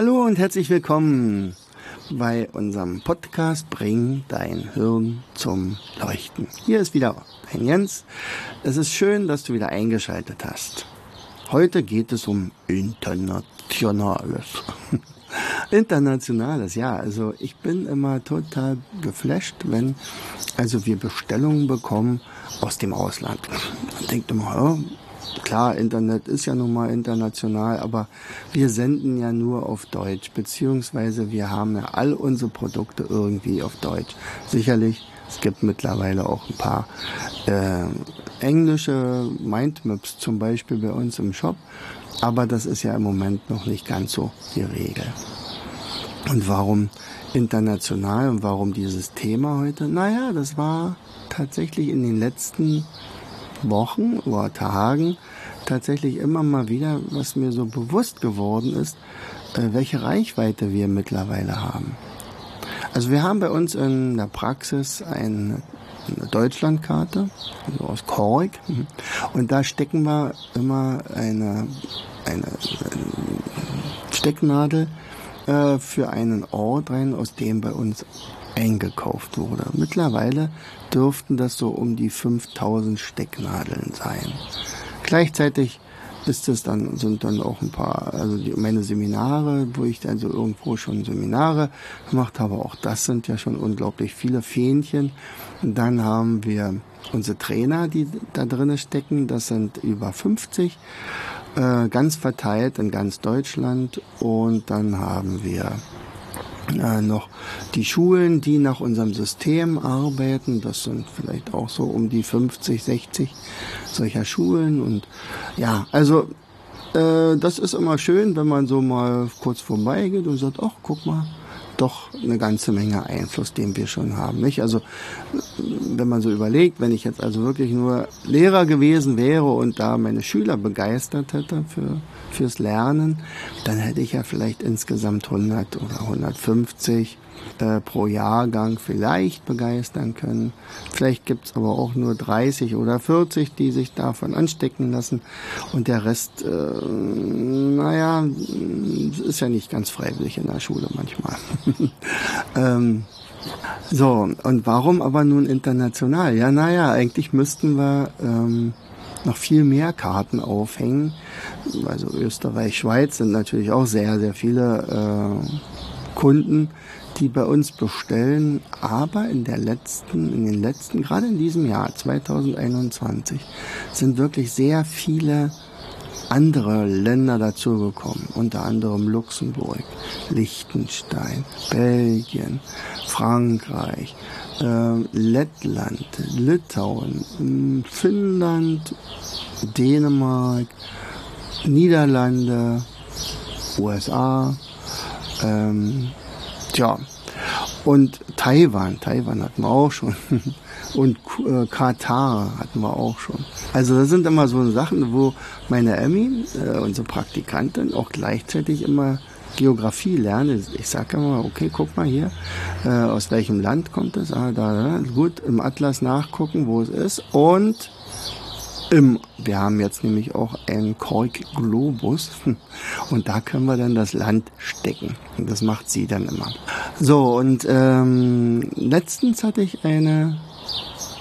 Hallo und herzlich willkommen bei unserem Podcast Bring dein Hirn zum Leuchten. Hier ist wieder dein Jens. Es ist schön, dass du wieder eingeschaltet hast. Heute geht es um Internationales. Internationales, ja. Also ich bin immer total geflasht, wenn also wir Bestellungen bekommen aus dem Ausland. Man denkt immer, oh, klar, Internet ist ja nun mal international, aber wir senden ja nur auf Deutsch, beziehungsweise wir haben ja all unsere Produkte irgendwie auf Deutsch. Sicherlich, es gibt mittlerweile auch ein paar äh, englische Mindmaps zum Beispiel bei uns im Shop, aber das ist ja im Moment noch nicht ganz so die Regel. Und warum international und warum dieses Thema heute? Naja, das war tatsächlich in den letzten Wochen oder Tagen tatsächlich immer mal wieder, was mir so bewusst geworden ist, äh, welche Reichweite wir mittlerweile haben. Also wir haben bei uns in der Praxis eine, Deutschlandkarte, also aus Kork, und da stecken wir immer eine, eine, eine Stecknadel äh, für einen Ort rein, aus dem bei uns eingekauft wurde. Mittlerweile dürften das so um die 5000 Stecknadeln sein. Gleichzeitig ist es dann, sind dann auch ein paar, also die, meine Seminare, wo ich also irgendwo schon Seminare gemacht habe, auch das sind ja schon unglaublich viele Fähnchen. Und dann haben wir unsere Trainer, die da drinnen stecken, das sind über 50, äh, ganz verteilt in ganz Deutschland. Und dann haben wir äh, noch die Schulen, die nach unserem System arbeiten. Das sind vielleicht auch so um die 50, 60 solcher Schulen. Und ja, also äh, das ist immer schön, wenn man so mal kurz vorbeigeht und sagt, ach, guck mal, doch eine ganze Menge Einfluss, den wir schon haben. Nicht? Also wenn man so überlegt, wenn ich jetzt also wirklich nur Lehrer gewesen wäre und da meine Schüler begeistert hätte für fürs Lernen, dann hätte ich ja vielleicht insgesamt 100 oder 150 äh, pro Jahrgang vielleicht begeistern können. Vielleicht gibt's aber auch nur 30 oder 40, die sich davon anstecken lassen. Und der Rest, äh, naja, ist ja nicht ganz freiwillig in der Schule manchmal. ähm, so, und warum aber nun international? Ja, naja, eigentlich müssten wir ähm, noch viel mehr Karten aufhängen. Also Österreich, Schweiz sind natürlich auch sehr, sehr viele äh, Kunden, die bei uns bestellen. Aber in der letzten, in den letzten, gerade in diesem Jahr 2021, sind wirklich sehr viele andere Länder dazugekommen, unter anderem Luxemburg, Liechtenstein, Belgien, Frankreich, äh, Lettland, Litauen, Finnland, Dänemark, Niederlande, USA, ähm, tja, und Taiwan, Taiwan hatten wir auch schon. Und äh, Katar hatten wir auch schon. Also das sind immer so Sachen, wo meine Emmy, äh, unsere Praktikantin, auch gleichzeitig immer Geografie lerne. Ich sage immer, okay, guck mal hier, äh, aus welchem Land kommt es? Ah, da, da, gut, im Atlas nachgucken, wo es ist. Und im, wir haben jetzt nämlich auch einen Kork-Globus und da können wir dann das Land stecken. Und das macht sie dann immer. So, und ähm, letztens hatte ich eine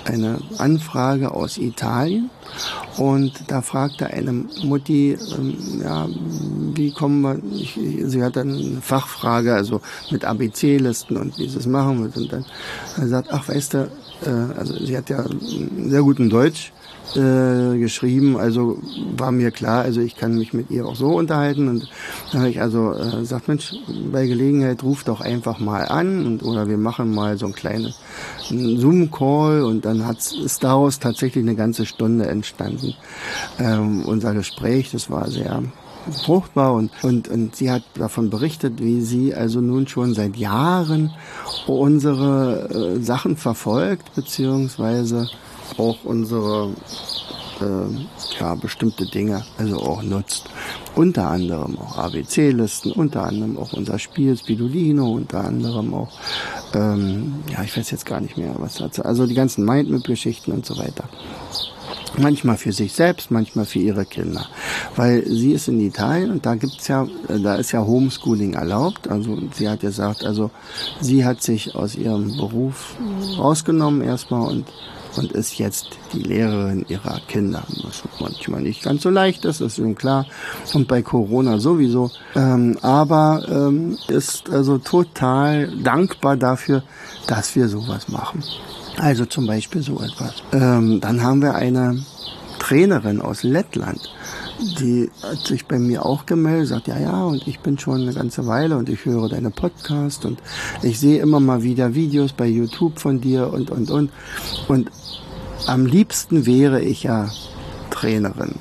eine Anfrage aus Italien. Und da fragte eine Mutti, ähm, ja, wie kommen wir, ich, sie hat dann eine Fachfrage, also mit ABC-Listen und wie sie es machen wird. Und dann sagt, ach weißt du, also sie hat ja sehr guten Deutsch äh, geschrieben, also war mir klar, also ich kann mich mit ihr auch so unterhalten und dann habe ich also äh, gesagt, Mensch, bei Gelegenheit ruf doch einfach mal an und oder wir machen mal so ein kleines Zoom-Call und dann hat, ist daraus tatsächlich eine ganze Stunde entstanden. Ähm, unser Gespräch, das war sehr fruchtbar und, und, und sie hat davon berichtet, wie sie also nun schon seit Jahren unsere äh, Sachen verfolgt, beziehungsweise auch unsere äh, ja, bestimmte Dinge also auch nutzt. Unter anderem auch ABC-Listen, unter anderem auch unser Spiel Spidolino, unter anderem auch, ähm, ja, ich weiß jetzt gar nicht mehr, was dazu, also die ganzen Mindmap-Geschichten und so weiter. Manchmal für sich selbst, manchmal für ihre Kinder. Weil sie ist in Italien und da gibt's ja, da ist ja Homeschooling erlaubt. Also sie hat gesagt, also sie hat sich aus ihrem Beruf rausgenommen erstmal und und ist jetzt die Lehrerin ihrer Kinder. Was manchmal nicht ganz so leicht ist, ist ihnen klar. Und bei Corona sowieso. Ähm, aber ähm, ist also total dankbar dafür, dass wir sowas machen. Also zum Beispiel so etwas. Ähm, dann haben wir eine Trainerin aus Lettland die hat sich bei mir auch gemeldet, sagt, ja, ja, und ich bin schon eine ganze Weile und ich höre deine Podcast und ich sehe immer mal wieder Videos bei YouTube von dir und, und, und. Und am liebsten wäre ich ja Trainerin.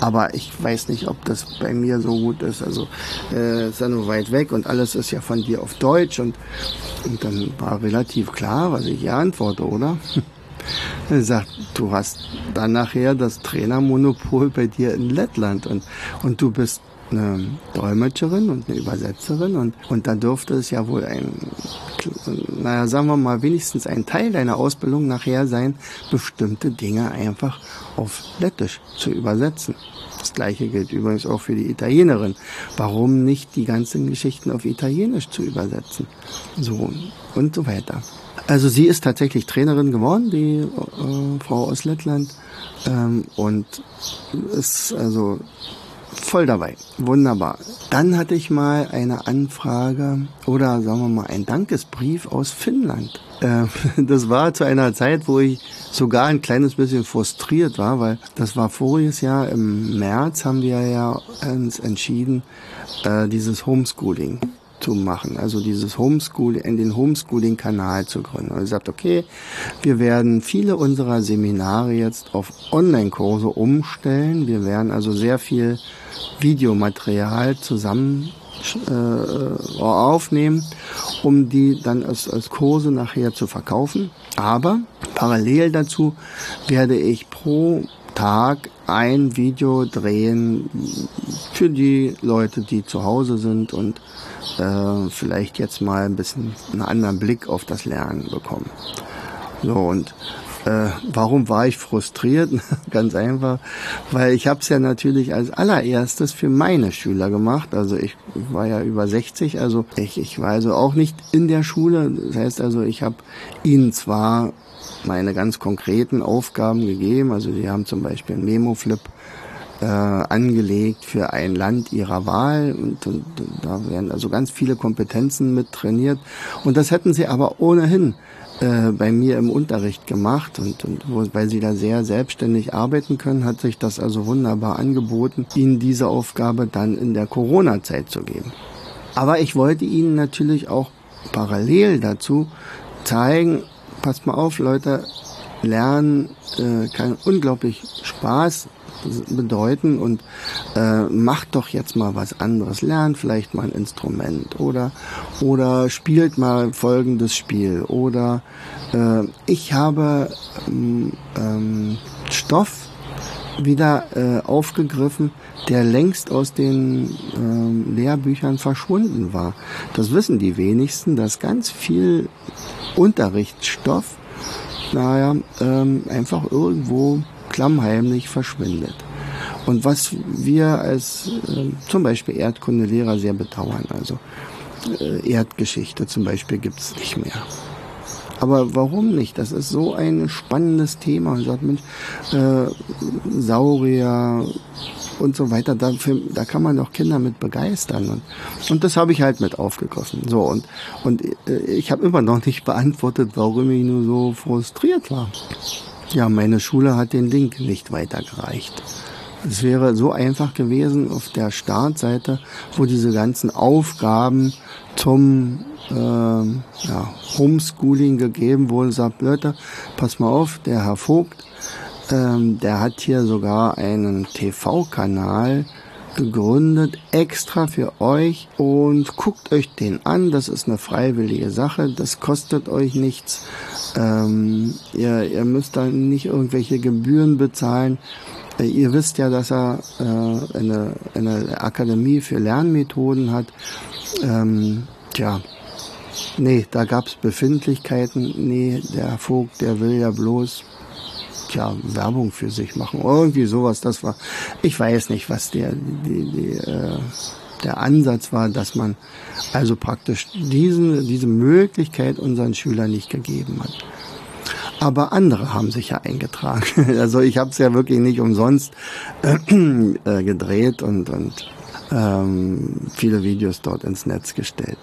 Aber ich weiß nicht, ob das bei mir so gut ist. Also äh, ist ja nur weit weg und alles ist ja von dir auf Deutsch und, und dann war relativ klar, was ich hier antworte, oder? Er sagt, du hast dann nachher das Trainermonopol bei dir in Lettland und, und du bist eine Dolmetscherin und eine Übersetzerin und, und da dürfte es ja wohl ein, naja, sagen wir mal, wenigstens ein Teil deiner Ausbildung nachher sein, bestimmte Dinge einfach auf Lettisch zu übersetzen. Das gleiche gilt übrigens auch für die Italienerin. Warum nicht die ganzen Geschichten auf Italienisch zu übersetzen? So und so weiter. Also sie ist tatsächlich Trainerin geworden, die äh, Frau aus Lettland. Ähm, und ist also voll dabei. Wunderbar. Dann hatte ich mal eine Anfrage oder sagen wir mal ein Dankesbrief aus Finnland. Äh, das war zu einer Zeit, wo ich sogar ein kleines bisschen frustriert war, weil das war voriges Jahr im März haben wir ja uns entschieden, äh, dieses Homeschooling zu machen, also dieses Homeschooling, in den Homeschooling-Kanal zu gründen. Und ich sagte, okay, wir werden viele unserer Seminare jetzt auf Online-Kurse umstellen. Wir werden also sehr viel Videomaterial zusammen äh, aufnehmen, um die dann als, als Kurse nachher zu verkaufen. Aber parallel dazu werde ich pro Tag ein Video drehen für die Leute, die zu Hause sind und äh, vielleicht jetzt mal ein bisschen einen anderen Blick auf das Lernen bekommen. So und äh, warum war ich frustriert? Ganz einfach, weil ich habe es ja natürlich als allererstes für meine Schüler gemacht. Also ich war ja über 60, also ich, ich war also auch nicht in der Schule. Das heißt also, ich habe ihnen zwar meine ganz konkreten Aufgaben gegeben. Also sie haben zum Beispiel einen Memo-Flip äh, angelegt für ein Land ihrer Wahl. Und, und, da werden also ganz viele Kompetenzen mit trainiert. Und das hätten sie aber ohnehin äh, bei mir im Unterricht gemacht. Und, und wo, weil sie da sehr selbstständig arbeiten können, hat sich das also wunderbar angeboten, ihnen diese Aufgabe dann in der Corona-Zeit zu geben. Aber ich wollte ihnen natürlich auch parallel dazu zeigen, passt mal auf, Leute, Lernen äh, kann unglaublich Spaß bedeuten und äh, macht doch jetzt mal was anderes. Lernt vielleicht mal ein Instrument oder, oder spielt mal folgendes Spiel oder äh, ich habe ähm, ähm, Stoff wieder äh, aufgegriffen, der längst aus den ähm, Lehrbüchern verschwunden war. Das wissen die wenigsten, dass ganz viel Unterrichtsstoff naja, ähm, einfach irgendwo klammheimlich verschwindet. Und was wir als äh, zum Beispiel Erdkundelehrer sehr bedauern, also äh, Erdgeschichte zum Beispiel gibt's nicht mehr. Aber warum nicht? Das ist so ein spannendes Thema. Und sagt, Mensch, äh, Saurier und so weiter, dafür, da kann man doch Kinder mit begeistern. Und, und das habe ich halt mit aufgegriffen. So, und, und äh, ich habe immer noch nicht beantwortet, warum ich nur so frustriert war. Ja, meine Schule hat den Link nicht weitergereicht. Es wäre so einfach gewesen auf der Startseite, wo diese ganzen Aufgaben zum äh, ja, Homeschooling gegeben wurden. Sagt, Leute, pass mal auf, der Herr Vogt, ähm, der hat hier sogar einen TV-Kanal gegründet, extra für euch und guckt euch den an. Das ist eine freiwillige Sache, das kostet euch nichts. Ähm, ihr, ihr müsst da nicht irgendwelche Gebühren bezahlen. Äh, ihr wisst ja, dass er äh, eine, eine Akademie für Lernmethoden hat. Ähm, tja, nee, da gab's Befindlichkeiten. Nee, der Vogt, der will ja bloß ja, Werbung für sich machen. Irgendwie sowas, das war, ich weiß nicht, was der, die, die, äh, der Ansatz war, dass man also praktisch diesen, diese Möglichkeit unseren Schülern nicht gegeben hat. Aber andere haben sich ja eingetragen. Also ich habe es ja wirklich nicht umsonst äh, gedreht und, und ähm, viele Videos dort ins Netz gestellt.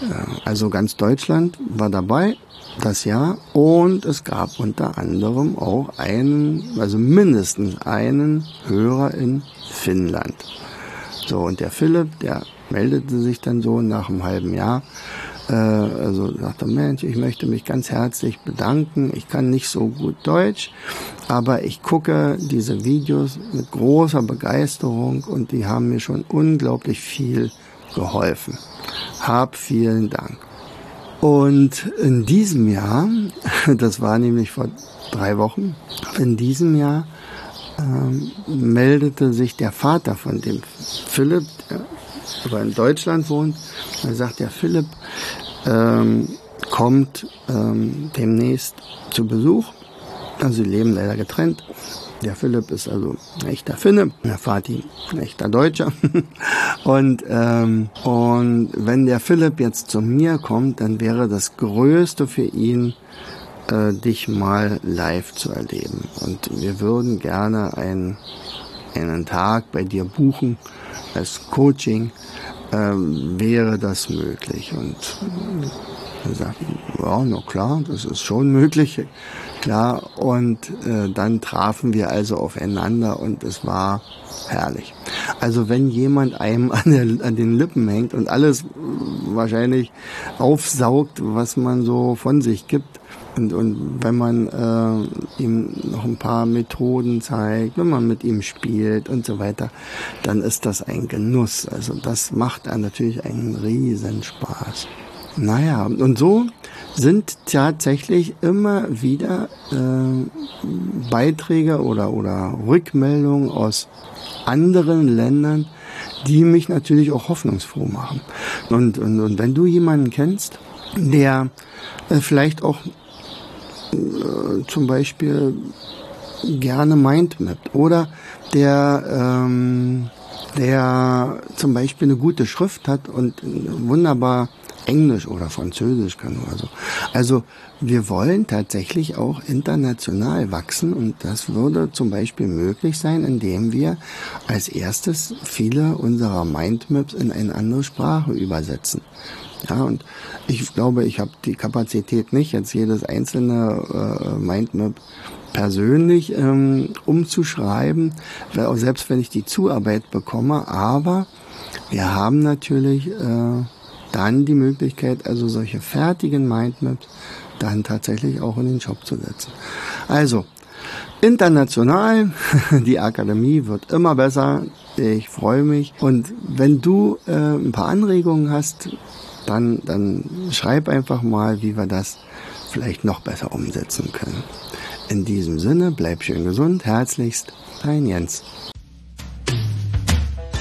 Äh, also ganz Deutschland war dabei das Jahr und es gab unter anderem auch einen, also mindestens einen Hörer in Finnland. So, und der Philipp, der meldete sich dann so nach einem halben Jahr, äh, also sagte, Mensch, ich möchte mich ganz herzlich bedanken. Ich kann nicht so gut Deutsch, aber ich gucke diese Videos mit großer Begeisterung und die haben mir schon unglaublich viel geholfen. Hab vielen Dank. Und in diesem Jahr, das war nämlich vor drei Wochen, in diesem Jahr ähm, meldete sich der Vater von dem Philipp, der aber in Deutschland wohnt. Er sagt, der Philipp ähm, kommt ähm, demnächst zu Besuch. Also sie leben leider getrennt. Der Philipp ist also ein echter Finne, der Vati ein echter Deutscher. und, ähm, und wenn der Philipp jetzt zu mir kommt, dann wäre das Größte für ihn, äh, dich mal live zu erleben. Und wir würden gerne einen, einen Tag bei dir buchen als Coaching. Ähm, wäre das möglich? Und er sagt, ja, na klar, das ist schon möglich. Klar, und äh, dann trafen wir also aufeinander und es war herrlich. Also wenn jemand einem an, der, an den Lippen hängt und alles wahrscheinlich aufsaugt, was man so von sich gibt, und, und wenn man äh, ihm noch ein paar Methoden zeigt, wenn man mit ihm spielt und so weiter, dann ist das ein Genuss. Also das macht natürlich einen riesen Spaß. Naja, und so sind tatsächlich immer wieder äh, Beiträge oder, oder Rückmeldungen aus anderen Ländern, die mich natürlich auch hoffnungsfroh machen. Und, und, und wenn du jemanden kennst, der äh, vielleicht auch äh, zum Beispiel gerne mindmappt oder der ähm, der zum Beispiel eine gute Schrift hat und wunderbar Englisch oder Französisch kann oder so. Also wir wollen tatsächlich auch international wachsen und das würde zum Beispiel möglich sein, indem wir als erstes viele unserer Mindmaps in eine andere Sprache übersetzen. Ja, und ich glaube, ich habe die Kapazität nicht, jetzt jedes einzelne äh, Mindmap persönlich ähm, umzuschreiben, weil auch selbst wenn ich die Zuarbeit bekomme, aber wir haben natürlich äh, dann die Möglichkeit, also solche fertigen Mindmaps dann tatsächlich auch in den Shop zu setzen. Also, international, die Akademie wird immer besser. Ich freue mich. Und wenn du äh, ein paar Anregungen hast, dann, dann schreib einfach mal, wie wir das vielleicht noch besser umsetzen können. In diesem Sinne, bleib schön gesund. Herzlichst, dein Jens.